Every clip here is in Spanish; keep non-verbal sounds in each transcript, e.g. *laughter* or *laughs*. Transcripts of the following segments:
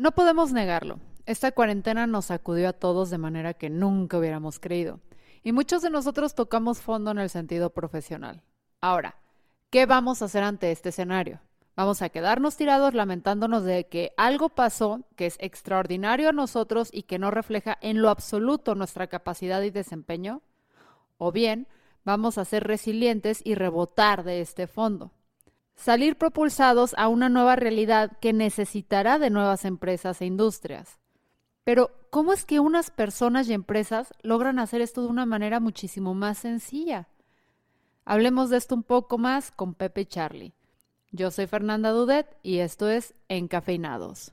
No podemos negarlo. Esta cuarentena nos sacudió a todos de manera que nunca hubiéramos creído. Y muchos de nosotros tocamos fondo en el sentido profesional. Ahora, ¿qué vamos a hacer ante este escenario? ¿Vamos a quedarnos tirados lamentándonos de que algo pasó que es extraordinario a nosotros y que no refleja en lo absoluto nuestra capacidad y desempeño? ¿O bien vamos a ser resilientes y rebotar de este fondo? Salir propulsados a una nueva realidad que necesitará de nuevas empresas e industrias. Pero, ¿cómo es que unas personas y empresas logran hacer esto de una manera muchísimo más sencilla? Hablemos de esto un poco más con Pepe Charlie. Yo soy Fernanda Dudet y esto es Encafeinados.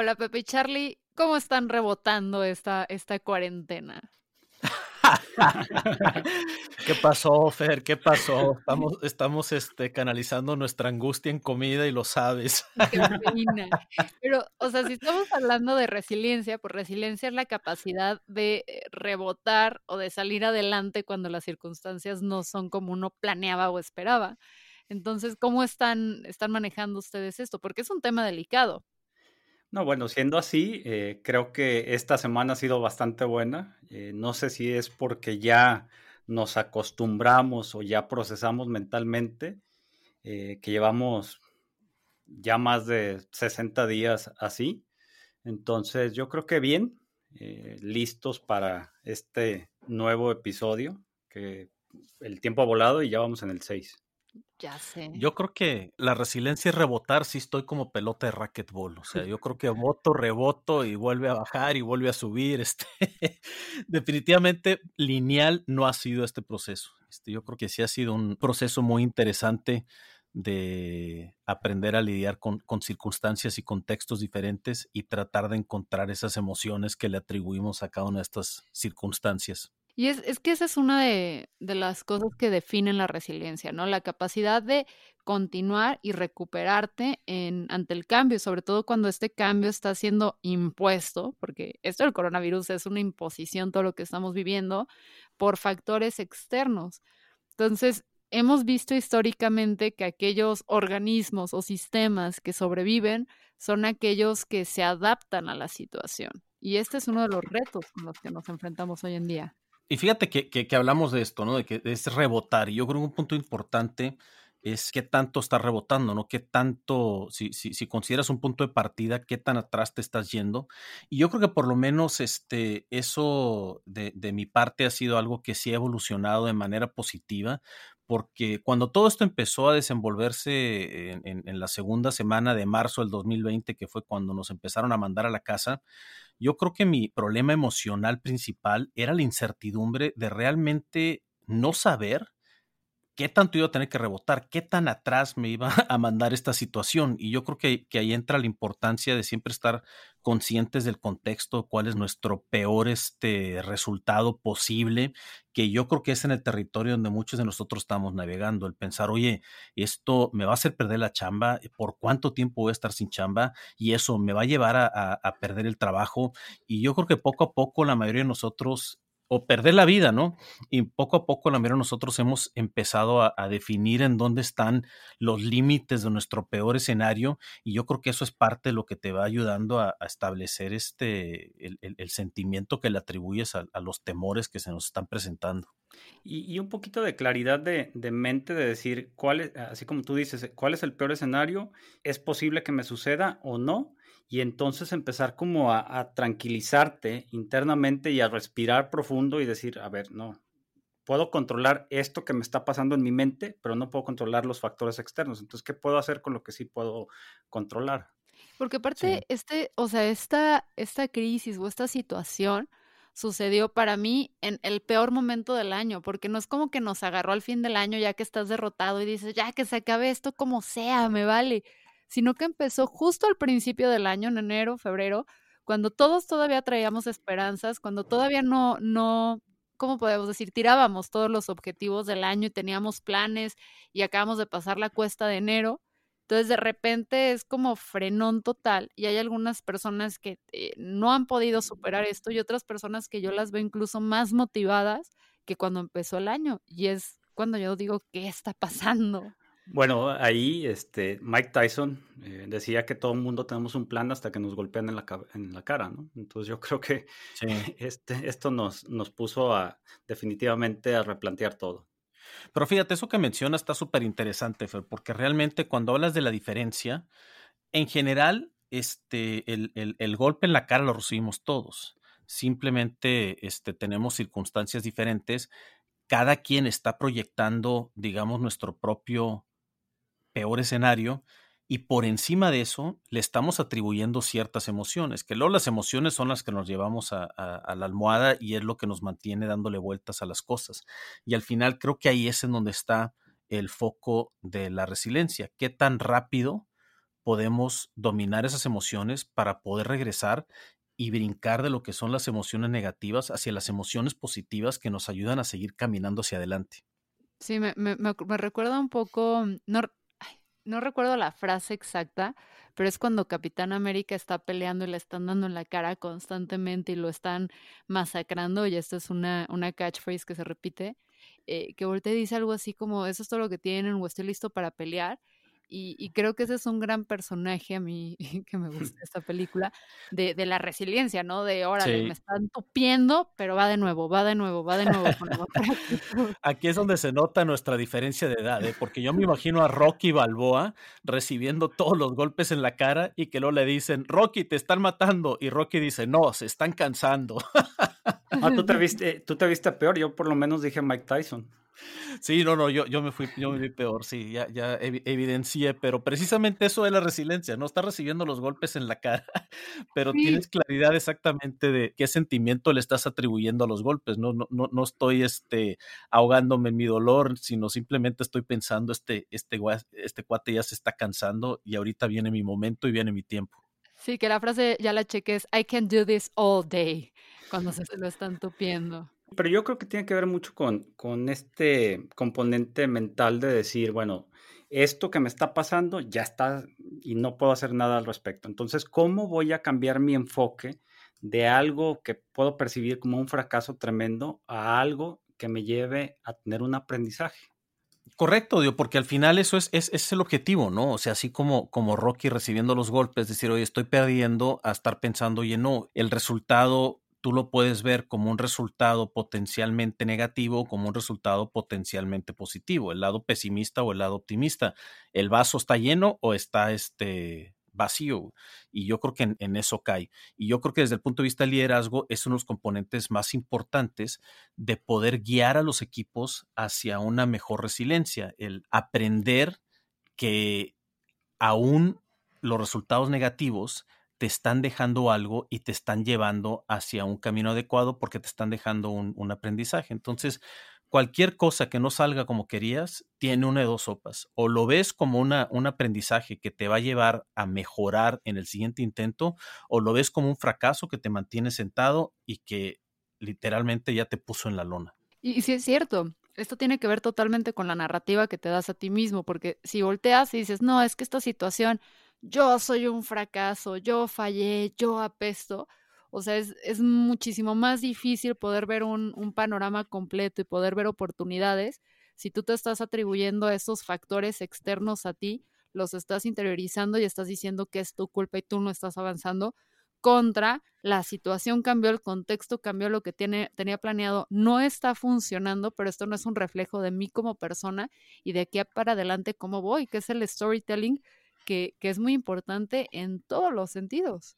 Hola Pepe y Charlie, ¿cómo están rebotando esta, esta cuarentena? *laughs* ¿Qué pasó, Fer? ¿Qué pasó? Estamos, estamos este, canalizando nuestra angustia en comida y lo sabes. *laughs* Pero, o sea, si estamos hablando de resiliencia, pues resiliencia es la capacidad de eh, rebotar o de salir adelante cuando las circunstancias no son como uno planeaba o esperaba. Entonces, ¿cómo están, están manejando ustedes esto? Porque es un tema delicado. No, bueno, siendo así, eh, creo que esta semana ha sido bastante buena. Eh, no sé si es porque ya nos acostumbramos o ya procesamos mentalmente eh, que llevamos ya más de 60 días así. Entonces, yo creo que bien, listos para este nuevo episodio, que el tiempo ha volado y ya vamos en el 6. Ya sé. Yo creo que la resiliencia es rebotar si estoy como pelota de racquetball. O sea, yo creo que *laughs* voto, reboto y vuelve a bajar y vuelve a subir. *laughs* Este, definitivamente lineal no ha sido este proceso. Este, yo creo que sí ha sido un proceso muy interesante de aprender a lidiar con, con, circunstancias y contextos diferentes y tratar de encontrar esas emociones que le atribuimos a cada una de estas circunstancias. Y es, es que esa es una de, de, las cosas que definen la resiliencia, ¿no? La capacidad de continuar y recuperarte en, ante el cambio, sobre todo cuando este cambio está siendo impuesto, porque esto del coronavirus es una imposición, todo lo que estamos viviendo, por factores externos. Entonces, hemos visto históricamente que aquellos organismos o sistemas que sobreviven son aquellos que se adaptan a la situación. Y este es uno de los retos con los que nos enfrentamos hoy en día. Y fíjate que, que, hablamos de esto, ¿no? De que es rebotar. Y yo creo que un punto importante es qué tanto estás rebotando, ¿no? Qué tanto, si, si, si, consideras un punto de partida, qué tan atrás te estás yendo. Y yo creo que por lo menos este, eso de, de mi parte ha sido algo que sí ha evolucionado de manera positiva, porque cuando todo esto empezó a desenvolverse en, la segunda semana de marzo del 2020, que fue cuando nos empezaron a mandar a la casa, yo creo que mi problema emocional principal era la incertidumbre de realmente no saber qué tanto iba a tener que rebotar, qué tan atrás me iba *laughs* a mandar esta situación. Y yo creo que, ahí entra la importancia de siempre estar conscientes del contexto, cuál es nuestro peor este, resultado posible, que yo creo que es en el territorio donde muchos de nosotros estamos navegando, el pensar, oye, esto me va a hacer perder la chamba, por cuánto tiempo voy a estar sin chamba y eso me va a llevar a perder el trabajo. Y yo creo que poco a poco la mayoría de nosotros o perder la vida, ¿no? Y poco a poco, la mayoría nosotros hemos empezado a, definir en dónde están los límites de nuestro peor escenario y yo creo que eso es parte de lo que te va ayudando a, establecer este, el, sentimiento que le atribuyes a, los temores que se nos están presentando. Y, un poquito de claridad de, de, mente de decir cuál es, así como tú dices, cuál es el peor escenario, es posible que me suceda o no, y entonces empezar como a, tranquilizarte internamente y a respirar profundo y decir, a ver, no, puedo controlar esto que me está pasando en mi mente, pero no puedo controlar los factores externos. Entonces, ¿qué puedo hacer con lo que sí puedo controlar? Porque aparte, este, o sea, esta, esta crisis o esta situación sucedió para mí en el peor momento del año, porque no es como que nos agarró al fin del año ya que estás derrotado y dices, ya que se acabe esto como sea, me vale sino que empezó justo al principio del año, en enero, febrero, cuando todos todavía traíamos esperanzas, cuando todavía no, no, ¿cómo podemos decir? Tirábamos todos los objetivos del año y teníamos planes y acabamos de pasar la cuesta de enero. Entonces, de repente es como frenón total y hay algunas personas que eh, no han podido superar esto y otras personas que yo las veo incluso más motivadas que cuando empezó el año. Y es cuando yo digo, ¿qué está pasando? Bueno, ahí este, Mike Tyson eh, decía que todo el mundo tenemos un plan hasta que nos golpean en la, en la cara, ¿no? Entonces yo creo que *laughs* este, esto nos, nos puso a, definitivamente a replantear todo. Pero fíjate, eso que menciona está súper interesante, Fer, porque realmente cuando hablas de la diferencia, en general, este, el, el, el golpe en la cara lo recibimos todos. Simplemente este, tenemos circunstancias diferentes. Cada quien está proyectando, digamos, nuestro propio peor escenario y por encima de eso le estamos atribuyendo ciertas emociones, que luego las emociones son las que nos llevamos a, la almohada y es lo que nos mantiene dándole vueltas a las cosas. Y al final creo que ahí es en donde está el foco de la resiliencia. ¿Qué tan rápido podemos dominar esas emociones para poder regresar y brincar de lo que son las emociones negativas hacia las emociones positivas que nos ayudan a seguir caminando hacia adelante? Sí, me, me, recuerda un poco, no recuerdo la frase exacta, pero es cuando Capitán América está peleando y le están dando en la cara constantemente y lo están masacrando, y esto es una, una catchphrase que se repite, eh, que voltea y dice algo así como, eso es todo lo que tienen o estoy listo para pelear, y, creo que ese es un gran personaje a mí *laughs* que me gusta *laughs* esta película, de, de la resiliencia, ¿no? De, órale, me están tupiendo, pero va de nuevo, va de nuevo, va de nuevo. *laughs* Aquí es donde se nota nuestra diferencia de edad, ¿eh? porque yo me imagino a Rocky Balboa recibiendo todos los golpes en la cara y que luego le dicen, Rocky, te están matando, y Rocky dice, no, se están cansando. Ah, tú te viste, tú te viste peor, yo por lo menos dije Mike Tyson. Sí, no, no, yo, yo me fui, yo me vi peor, sí, ya, ya evidencié, pero precisamente eso es la resiliencia, no estás recibiendo los golpes en la cara, *laughs* pero tienes claridad exactamente de qué sentimiento le estás atribuyendo a los golpes, no, no, no, no estoy este, ahogándome en mi dolor, sino simplemente estoy pensando, este, este, este cuate ya se está cansando y ahorita viene mi momento y viene mi tiempo. Sí, que la frase ya la cheques, I can do this all day, cuando se lo están tupiendo. Pero yo creo que tiene que ver mucho con, con este componente mental de decir, bueno, esto que me está pasando ya está y no puedo hacer nada al respecto. Entonces, ¿cómo voy a cambiar mi enfoque de algo que puedo percibir como un fracaso tremendo a algo que me lleve a tener un aprendizaje? Correcto, digo, porque al final eso es, es, es, el objetivo, ¿no? O sea, así como, como Rocky recibiendo los golpes, decir, oye, estoy perdiendo, a estar pensando, oye, no, el resultado tú lo puedes ver como un resultado potencialmente negativo, como un resultado potencialmente positivo, el lado pesimista o el lado optimista. ¿El vaso está lleno o está este, vacío? Y yo creo que en, eso cae. Y yo creo que desde el punto de vista del liderazgo es uno de los componentes más importantes de poder guiar a los equipos hacia una mejor resiliencia, el aprender que aún los resultados negativos te están dejando algo y te están llevando hacia un camino adecuado porque te están dejando un, aprendizaje. Entonces, cualquier cosa que no salga como querías tiene una de dos sopas. O lo ves como una, un aprendizaje que te va a llevar a mejorar en el siguiente intento, o lo ves como un fracaso que te mantiene sentado y que literalmente ya te puso en la lona. Y, si es cierto, esto tiene que ver totalmente con la narrativa que te das a ti mismo, porque si volteas y dices, no, es que esta situación yo soy un fracaso, yo fallé, yo apesto. O sea, es, es muchísimo más difícil poder ver un, un, panorama completo y poder ver oportunidades si tú te estás atribuyendo esos factores externos a ti, los estás interiorizando y estás diciendo que es tu culpa y tú no estás avanzando, contra la situación cambió, el contexto cambió, lo que tiene, tenía planeado no está funcionando, pero esto no es un reflejo de mí como persona y de aquí para adelante cómo voy, que es el storytelling que, es muy importante en todos los sentidos.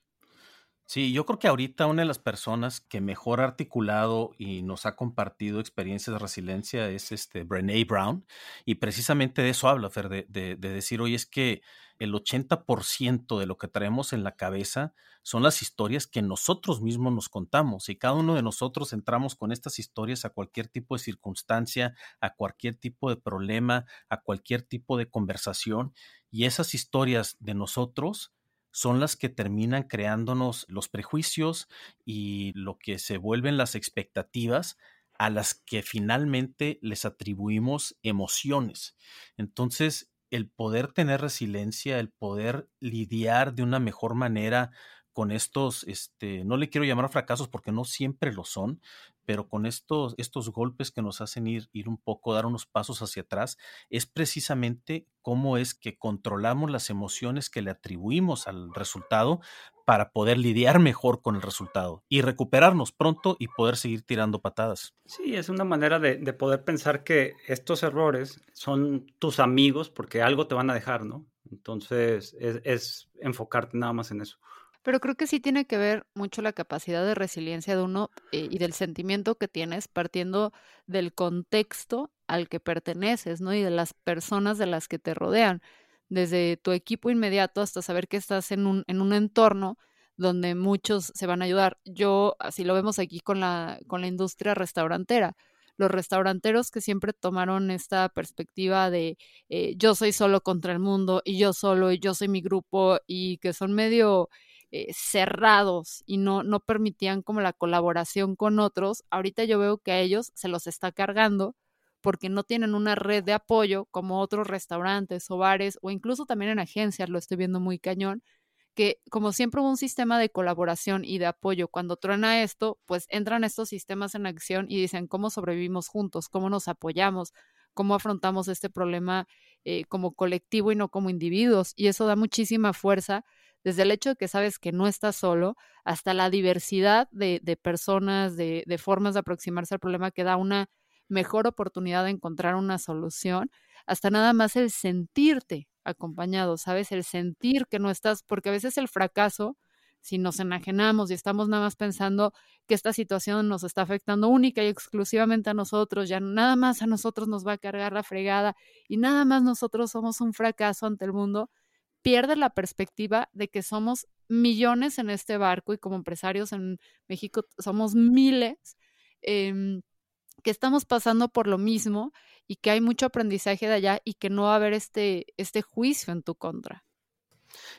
Sí, yo creo que ahorita una de las personas que mejor ha articulado y nos ha compartido experiencias de resiliencia es este Brené Brown. Y precisamente de eso habla, Fer, de, de, decir, hoy es que el 80% de lo que traemos en la cabeza son las historias que nosotros mismos nos contamos. Y cada uno de nosotros entramos con estas historias a cualquier tipo de circunstancia, a cualquier tipo de problema, a cualquier tipo de conversación. Y esas historias de nosotros son las que terminan creándonos los prejuicios y lo que se vuelven las expectativas a las que finalmente les atribuimos emociones. Entonces, el poder tener resiliencia, el poder lidiar de una mejor manera con estos, este, no le quiero llamar fracasos porque no siempre lo son, pero con estos, estos golpes que nos hacen ir, ir un poco, dar unos pasos hacia atrás, es precisamente cómo es que controlamos las emociones que le atribuimos al resultado para poder lidiar mejor con el resultado y recuperarnos pronto y poder seguir tirando patadas. Sí, es una manera de, poder pensar que estos errores son tus amigos porque algo te van a dejar, ¿no? Entonces es, es enfocarte nada más en eso. Pero creo que sí tiene que ver mucho la capacidad de resiliencia de uno eh, y del sentimiento que tienes partiendo del contexto al que perteneces, ¿no? Y de las personas de las que te rodean, desde tu equipo inmediato hasta saber que estás en un, en un entorno donde muchos se van a ayudar. Yo, así lo vemos aquí con la, con la industria restaurantera. Los restauranteros que siempre tomaron esta perspectiva de eh, yo soy solo contra el mundo y yo solo y yo soy mi grupo y que son medio eh, cerrados y no, no permitían como la colaboración con otros, ahorita yo veo que a ellos se los está cargando porque no tienen una red de apoyo como otros restaurantes o bares o incluso también en agencias, lo estoy viendo muy cañón, que como siempre hubo un sistema de colaboración y de apoyo, cuando truena esto, pues entran estos sistemas en acción y dicen cómo sobrevivimos juntos, cómo nos apoyamos, cómo afrontamos este problema eh, como colectivo y no como individuos. Y eso da muchísima fuerza desde el hecho de que sabes que no estás solo, hasta la diversidad de, personas, de, formas de aproximarse al problema que da una mejor oportunidad de encontrar una solución, hasta nada más el sentirte acompañado, ¿sabes? El sentir que no estás, porque a veces el fracaso, si nos enajenamos y estamos nada más pensando que esta situación nos está afectando única y exclusivamente a nosotros, ya nada más a nosotros nos va a cargar la fregada y nada más nosotros somos un fracaso ante el mundo, pierde la perspectiva de que somos millones en este barco y como empresarios en México somos miles em, que estamos pasando por lo mismo y que hay mucho aprendizaje de allá y que no va a haber este, este juicio en tu contra.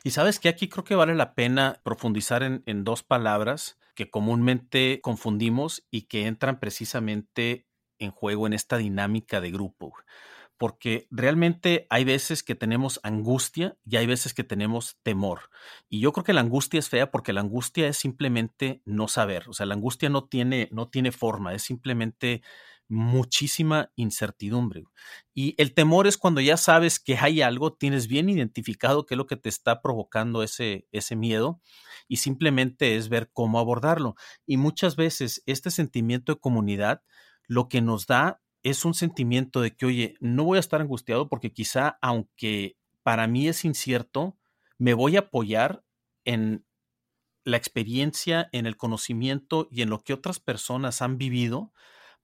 Y sabes que aquí creo que vale la pena profundizar en, en dos palabras que comúnmente confundimos y que entran precisamente en juego en esta dinámica de grupo porque realmente hay veces que tenemos angustia y hay veces que tenemos temor. Y yo creo que la angustia es fea porque la angustia es simplemente no saber, o sea, la angustia no tiene, no tiene forma, es simplemente muchísima incertidumbre. Y el temor es cuando ya sabes que hay algo, tienes bien identificado qué es lo que te está provocando ese, ese miedo y simplemente es ver cómo abordarlo. Y muchas veces este sentimiento de comunidad lo que nos da es un sentimiento de que, oye, no voy a estar angustiado porque quizá, aunque para mí es incierto, me voy a apoyar en la experiencia, en el conocimiento y en lo que otras personas han vivido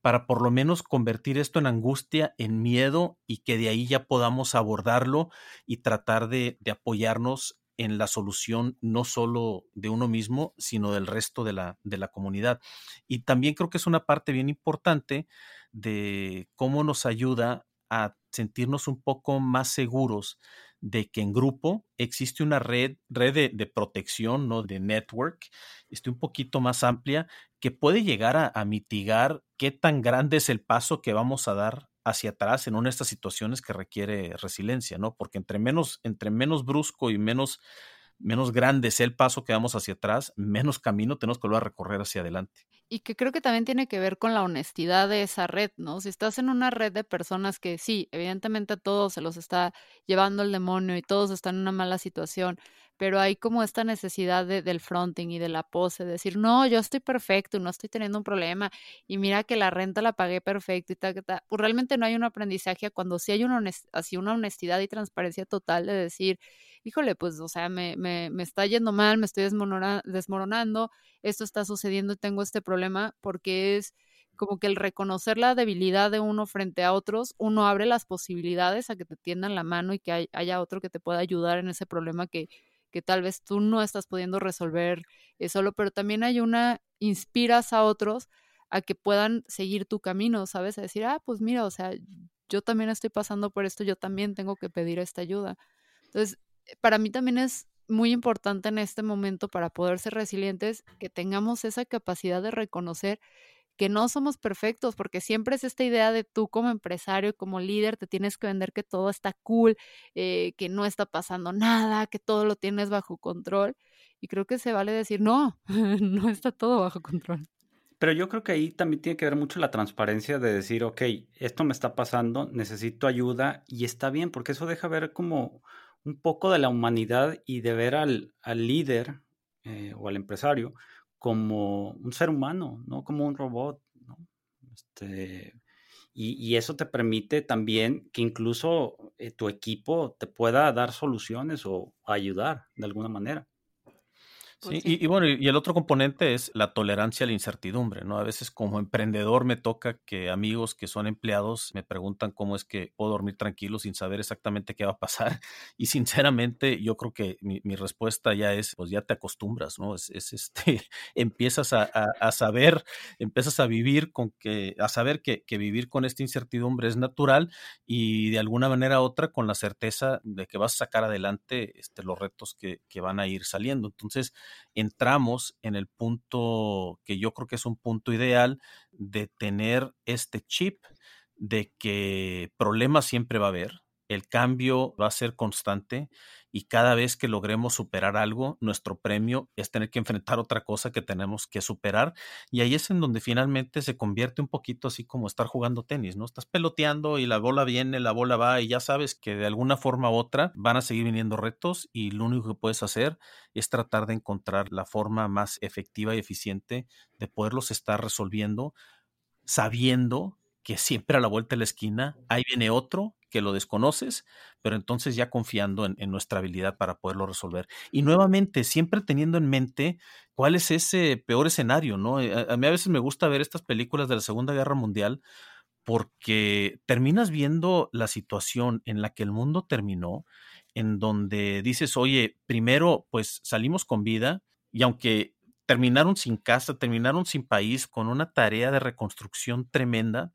para por lo menos convertir esto en angustia, en miedo y que de ahí ya podamos abordarlo y tratar de, de apoyarnos en la solución no solo de uno mismo, sino del resto de la, de la comunidad. Y también creo que es una parte bien importante de cómo nos ayuda a sentirnos un poco más seguros de que en grupo existe una red, red de, protección, ¿no? De network, este, un poquito más amplia, que puede llegar a, a, mitigar qué tan grande es el paso que vamos a dar hacia atrás en una de estas situaciones que requiere resiliencia, ¿no? Porque entre menos, entre menos brusco y menos menos grande sea el paso que damos hacia atrás, menos camino tenemos que volver a recorrer hacia adelante. Y que creo que también tiene que ver con la honestidad de esa red, ¿no? Si estás en una red de personas que sí, evidentemente a todos se los está llevando el demonio y todos están en una mala situación, pero hay como esta necesidad de, del fronting y de la pose, de decir, no, yo estoy perfecto, no estoy teniendo un problema, y mira que la renta la pagué perfecto y tal, tal. Pues realmente no hay un aprendizaje cuando sí hay una, así una honestidad y transparencia total de decir, híjole, pues, o sea, me, me, me está yendo mal, me estoy desmoronando, esto está sucediendo y tengo este problema, porque es como que el reconocer la debilidad de uno frente a otros, uno abre las posibilidades a que te tiendan la mano y que haya otro que te pueda ayudar en ese problema que, que tal vez tú no estás pudiendo resolver eh, solo, pero también hay una, inspiras a otros a que puedan seguir tu camino, ¿sabes? A decir, ah, pues mira, o sea, yo también estoy pasando por esto, yo también tengo que pedir esta ayuda. Entonces, para mí también es muy importante en este momento para poder ser resilientes que tengamos esa capacidad de reconocer que no somos perfectos, porque siempre es esta idea de tú como empresario, como líder, te tienes que vender que todo está cool, eh, que no está pasando nada, que todo lo tienes bajo control. Y creo que se vale decir, no, *laughs* no está todo bajo control. Pero yo creo que ahí también tiene que ver mucho la transparencia de decir, ok, esto me está pasando, necesito ayuda y está bien, porque eso deja ver como un poco de la humanidad y de ver al, líder eh, o al empresario como un ser humano, no como un robot. ¿no? Este, y, eso te permite también que incluso eh, tu equipo te pueda dar soluciones o ayudar de alguna manera. Sí, y, bueno, y el otro componente es la tolerancia a la incertidumbre, ¿no? A veces como emprendedor me toca que amigos que son empleados me preguntan cómo es que puedo dormir tranquilo sin saber exactamente qué va a pasar. *laughs* Y sinceramente yo creo que mi, respuesta ya es, pues ya te acostumbras, ¿no? Es, este, *laughs* empiezas a, saber, empiezas a vivir con que, a saber que, vivir con esta incertidumbre es natural y de alguna manera u otra con la certeza de que vas a sacar adelante este, los retos que, que van a ir saliendo. Entonces, entramos en el punto que yo creo que es un punto ideal de tener este chip de que problemas siempre va a haber, el cambio va a ser constante y cada vez que logremos superar algo, nuestro premio es tener que enfrentar otra cosa que tenemos que superar y ahí es en donde finalmente se convierte un poquito así como estar jugando tenis, ¿no? Estás peloteando y la bola viene, la bola va y ya sabes que de alguna forma u otra van a seguir viniendo retos y lo único que puedes hacer es tratar de encontrar la forma más efectiva y eficiente de poderlos estar resolviendo sabiendo que siempre a la vuelta de la esquina ahí viene otro que lo desconoces, pero entonces ya confiando en, nuestra habilidad para poderlo resolver. Y nuevamente, siempre teniendo en mente cuál es ese peor escenario, ¿no? Eh, a, mí a veces me gusta ver estas películas de la Segunda Guerra Mundial porque terminas viendo la situación en la que el mundo terminó, en donde dices, oye, primero, pues salimos con vida y aunque terminaron sin casa, terminaron sin país, con una tarea de reconstrucción tremenda,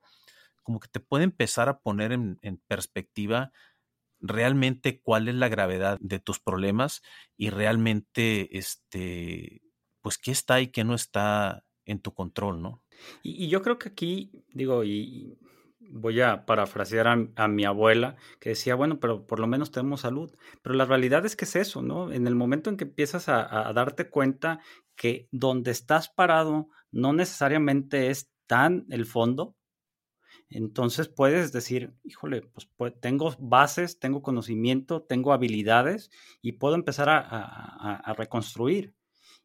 como que te puede empezar a poner en, perspectiva realmente cuál es la gravedad de tus problemas y realmente, este, pues qué está y qué no está en tu control, ¿no? Y, yo creo que aquí, digo, y voy a parafrasear a, mi abuela, que decía, bueno, pero por lo menos tenemos salud. Pero la realidad es que es eso, ¿no? En el momento en que empiezas a, a darte cuenta que donde estás parado no necesariamente es tan el fondo, entonces puedes decir, híjole, pues, tengo bases, tengo conocimiento, tengo habilidades y puedo empezar a, reconstruir.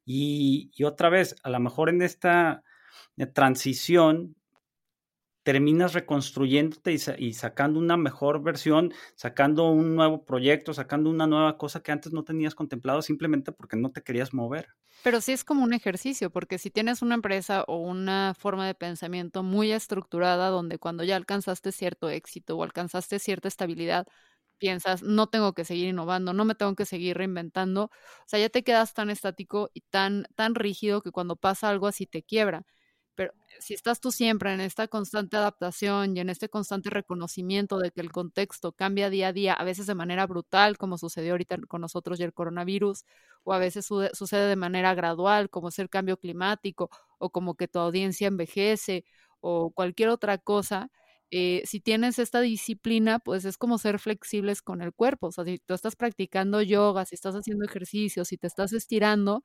Y, otra vez, a lo mejor en esta eh, transición terminas reconstruyéndote y, sacando una mejor versión, sacando un nuevo proyecto, sacando una nueva cosa que antes no tenías contemplado simplemente porque no te querías mover. Pero sí es como un ejercicio, porque si tienes una empresa o una forma de pensamiento muy estructurada donde cuando ya alcanzaste cierto éxito o alcanzaste cierta estabilidad, piensas, no tengo que seguir innovando, no me tengo que seguir reinventando, o sea, ya te quedas tan estático y tan, tan rígido que cuando pasa algo así te quiebra. Pero si estás tú siempre en esta constante adaptación y en este constante reconocimiento de que el contexto cambia día a día, a veces de manera brutal, como sucedió ahorita con nosotros y el coronavirus, o a veces sucede de manera gradual, como es el cambio climático, o como que tu audiencia envejece, o cualquier otra cosa, eh, si tienes esta disciplina, pues es como ser flexibles con el cuerpo. O sea, si tú estás practicando yoga, si estás haciendo ejercicios, si te estás estirando,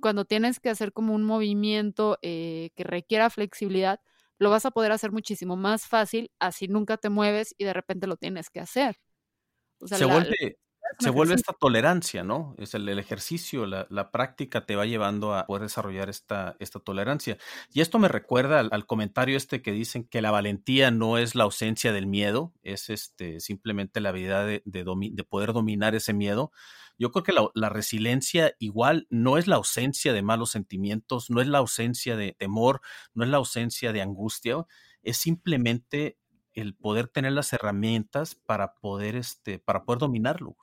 cuando tienes que hacer como un movimiento eh, que requiera flexibilidad, lo vas a poder hacer muchísimo más fácil, así nunca te mueves y de repente lo tienes que hacer. se, vuelve, se vuelve esta tolerancia, ¿no? Es el, ejercicio, la, práctica te va llevando a poder desarrollar esta, esta tolerancia. Y esto me recuerda al, comentario este que dicen que la valentía no es la ausencia del miedo, es este, simplemente la habilidad de, de, poder dominar ese miedo. Yo creo que la, resiliencia igual no es la ausencia de malos sentimientos, no es la ausencia de temor, no es la ausencia de angustia, es simplemente el poder tener las herramientas para poder, este, para poder dominarlo.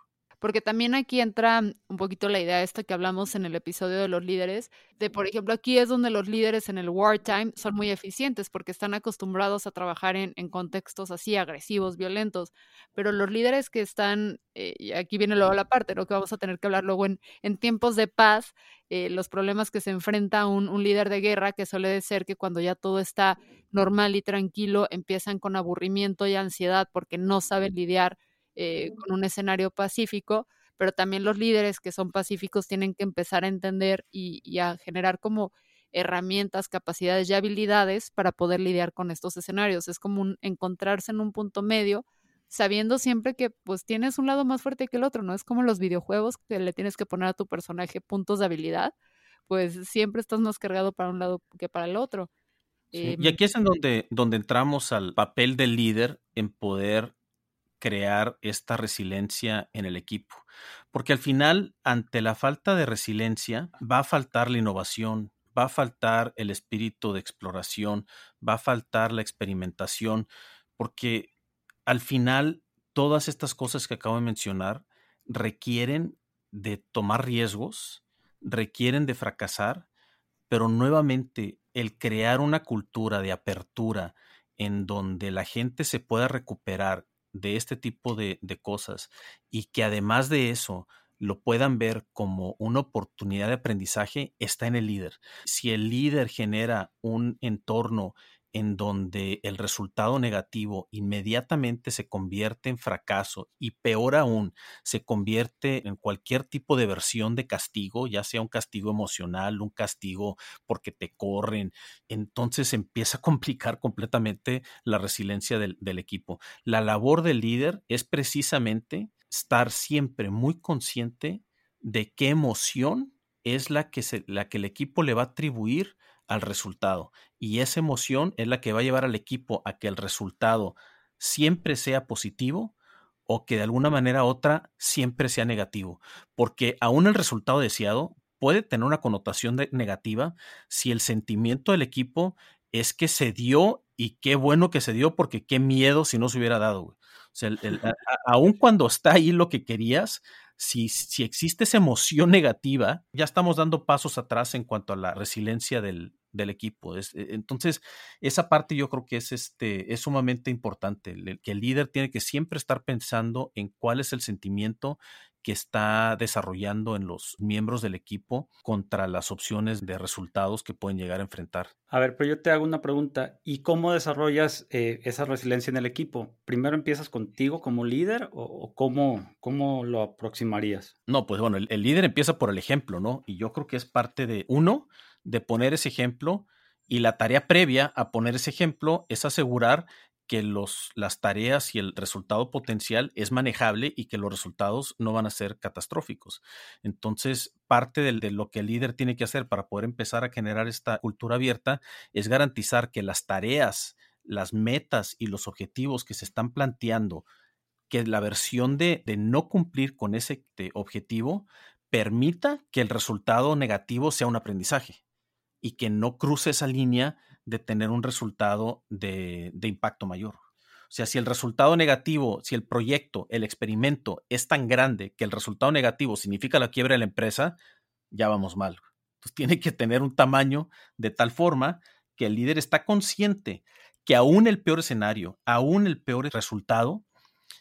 Porque también aquí entra un poquito la idea esta que hablamos en el episodio de los líderes, de por ejemplo aquí es donde los líderes en el wartime son muy eficientes porque están acostumbrados a trabajar en, contextos así agresivos, violentos, pero los líderes que están, eh, y aquí viene luego la parte, lo que vamos a tener que hablar luego en, en tiempos de paz, eh, los problemas que se enfrenta un, un líder de guerra, que suele ser que cuando ya todo está normal y tranquilo, empiezan con aburrimiento y ansiedad porque no saben lidiar eh, con un escenario pacífico, pero también los líderes que son pacíficos tienen que empezar a entender y, a generar como herramientas, capacidades y habilidades para poder lidiar con estos escenarios. Es como encontrarse en un punto medio, sabiendo siempre que pues tienes un lado más fuerte que el otro, ¿no? Es como los videojuegos que le tienes que poner a tu personaje puntos de habilidad, pues siempre estás más cargado para un lado que para el otro. y em aquí es en donde, donde entramos al papel del líder en poder crear esta resiliencia en el equipo. Porque al final, ante la falta de resiliencia, va a faltar la innovación, va a faltar el espíritu de exploración, va a faltar la experimentación, porque al final todas estas cosas que acabo de mencionar requieren de tomar riesgos, requieren de fracasar, pero nuevamente el crear una cultura de apertura en donde la gente se pueda recuperar de este tipo de, cosas y que además de eso lo puedan ver como una oportunidad de aprendizaje está en el líder. Si el líder genera un entorno en donde el resultado negativo inmediatamente se convierte en fracaso y peor aún, se convierte en cualquier tipo de versión de castigo, ya sea un castigo emocional, un castigo porque te corren, entonces empieza a complicar completamente la resiliencia del, equipo. La labor del líder es precisamente estar siempre muy consciente de qué emoción es la que, se, la que el equipo le va a atribuir al resultado. Y esa emoción es la que va a llevar al equipo a que el resultado siempre sea positivo o que de alguna manera u otra siempre sea negativo. Porque aún el resultado deseado puede tener una connotación negativa si el sentimiento del equipo es que se dio y qué bueno que se dio porque qué miedo si no se hubiera dado. O sea, *laughs* aún cuando está ahí lo que querías, si, si existe esa emoción negativa, ya estamos dando pasos atrás en cuanto a la resiliencia del, del equipo. E, entonces, esa parte yo creo que es, este, es sumamente importante, que el líder tiene que siempre estar pensando en cuál es el sentimiento que está desarrollando en los miembros del equipo contra las opciones de resultados que pueden llegar a enfrentar. A ver, pero yo te hago una pregunta. ¿Y cómo desarrollas eh, esa resiliencia en el equipo? ¿Primero empiezas contigo como líder o, cómo, cómo, lo aproximarías? No, pues bueno, el, el líder empieza por el ejemplo, ¿no? Y yo creo que es parte de, uno, de poner ese ejemplo y la tarea previa a poner ese ejemplo es asegurar que los, las tareas y el resultado potencial es manejable y que los resultados no van a ser catastróficos. Entonces, parte de, lo que el líder tiene que hacer para poder empezar a generar esta cultura abierta es garantizar que las tareas, las metas y los objetivos que se están planteando, que la versión de, de no cumplir con ese objetivo permita que el resultado negativo sea un aprendizaje y que no cruce esa línea de tener un resultado de, impacto mayor. O sea, si el resultado negativo, si el proyecto, el experimento es tan grande que el resultado negativo significa la quiebra de la empresa, ya vamos mal. Entonces tiene que tener un tamaño de tal forma que el líder está consciente que aún el peor escenario, aún el peor resultado,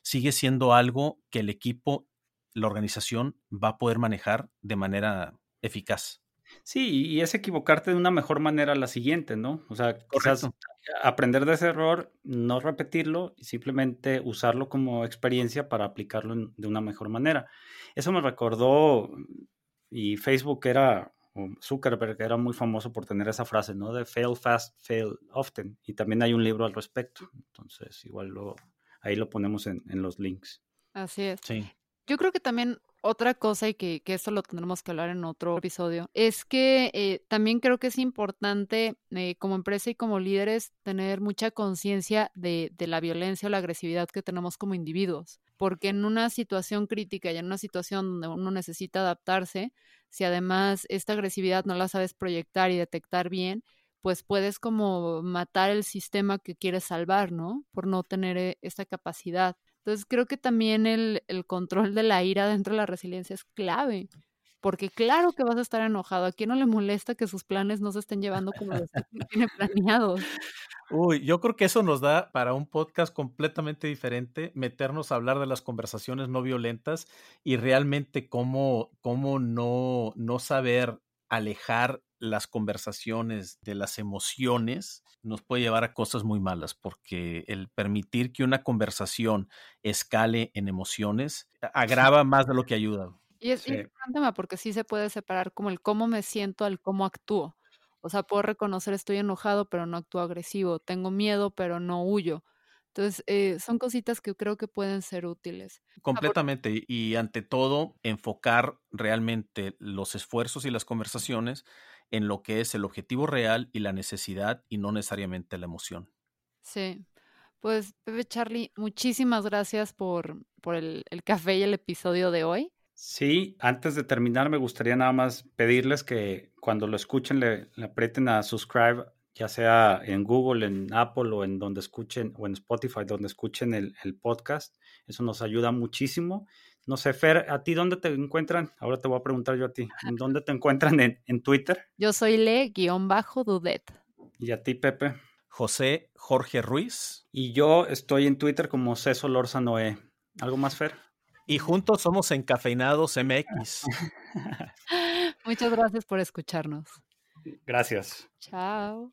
sigue siendo algo que el equipo, la organización va a poder manejar de manera eficaz. Sí, y es equivocarte de una mejor manera a la siguiente, ¿no? O sea, quizás aprender de ese error, no repetirlo y simplemente usarlo como experiencia para aplicarlo de una mejor manera. Eso me recordó, y Facebook era, o Zuckerberg era muy famoso por tener esa frase, ¿no? De fail fast, fail often. Y también hay un libro al respecto. Entonces, igual lo, ahí lo ponemos en, en los links. Así es. Sí. Yo creo que también otra cosa, y que, que, esto lo tendremos que hablar en otro episodio, es que eh, también creo que es importante eh, como empresa y como líderes tener mucha conciencia de, de, la violencia o la agresividad que tenemos como individuos, porque en una situación crítica y en una situación donde uno necesita adaptarse, si además esta agresividad no la sabes proyectar y detectar bien, pues puedes como matar el sistema que quieres salvar, ¿no? Por no tener eh, esta capacidad Entonces creo que también el, el control de la ira dentro de la resiliencia es clave porque claro que vas a estar enojado. ¿A quién no le molesta que sus planes no se estén llevando como los *laughs* *laughs* tiene planeados? Uy, yo creo que eso nos da para un podcast completamente diferente, meternos a hablar de las conversaciones no violentas y realmente cómo, cómo no, no saber alejar las conversaciones de las emociones nos puede llevar a cosas muy malas, porque el permitir que una conversación escale en emociones agrava más de lo que ayuda. Y es importante porque sí se puede separar como el cómo me siento al cómo actúo. O sea, puedo reconocer estoy enojado, pero no actúo agresivo. Tengo miedo, pero no huyo. Entonces, eh, son cositas que creo que pueden ser útiles. Completamente. Y ante todo, enfocar realmente los esfuerzos y las conversaciones en lo que es el objetivo real y la necesidad y no necesariamente la emoción. Sí. Pues, Pepe Charlie, muchísimas gracias por, por el, el café y el episodio de hoy. Sí, antes de terminar me gustaría nada más pedirles que cuando lo escuchen le, aprieten a subscribe, ya sea en Google, en Apple o en donde escuchen, o en Spotify, donde escuchen el, podcast. Eso nos ayuda muchísimo. No sé, Fer, ¿a ti dónde te encuentran? Ahora te voy a preguntar yo a ti. ¿En dónde te encuentran en, Twitter? Yo soy Le-Dudet. ¿Y a ti, Pepe? José Jorge Ruiz. Y yo estoy en Twitter como César Lorza Noé. ¿Algo más, Fer? Y juntos somos Encafeinados MX. *laughs* Muchas gracias por escucharnos. Gracias. Chao.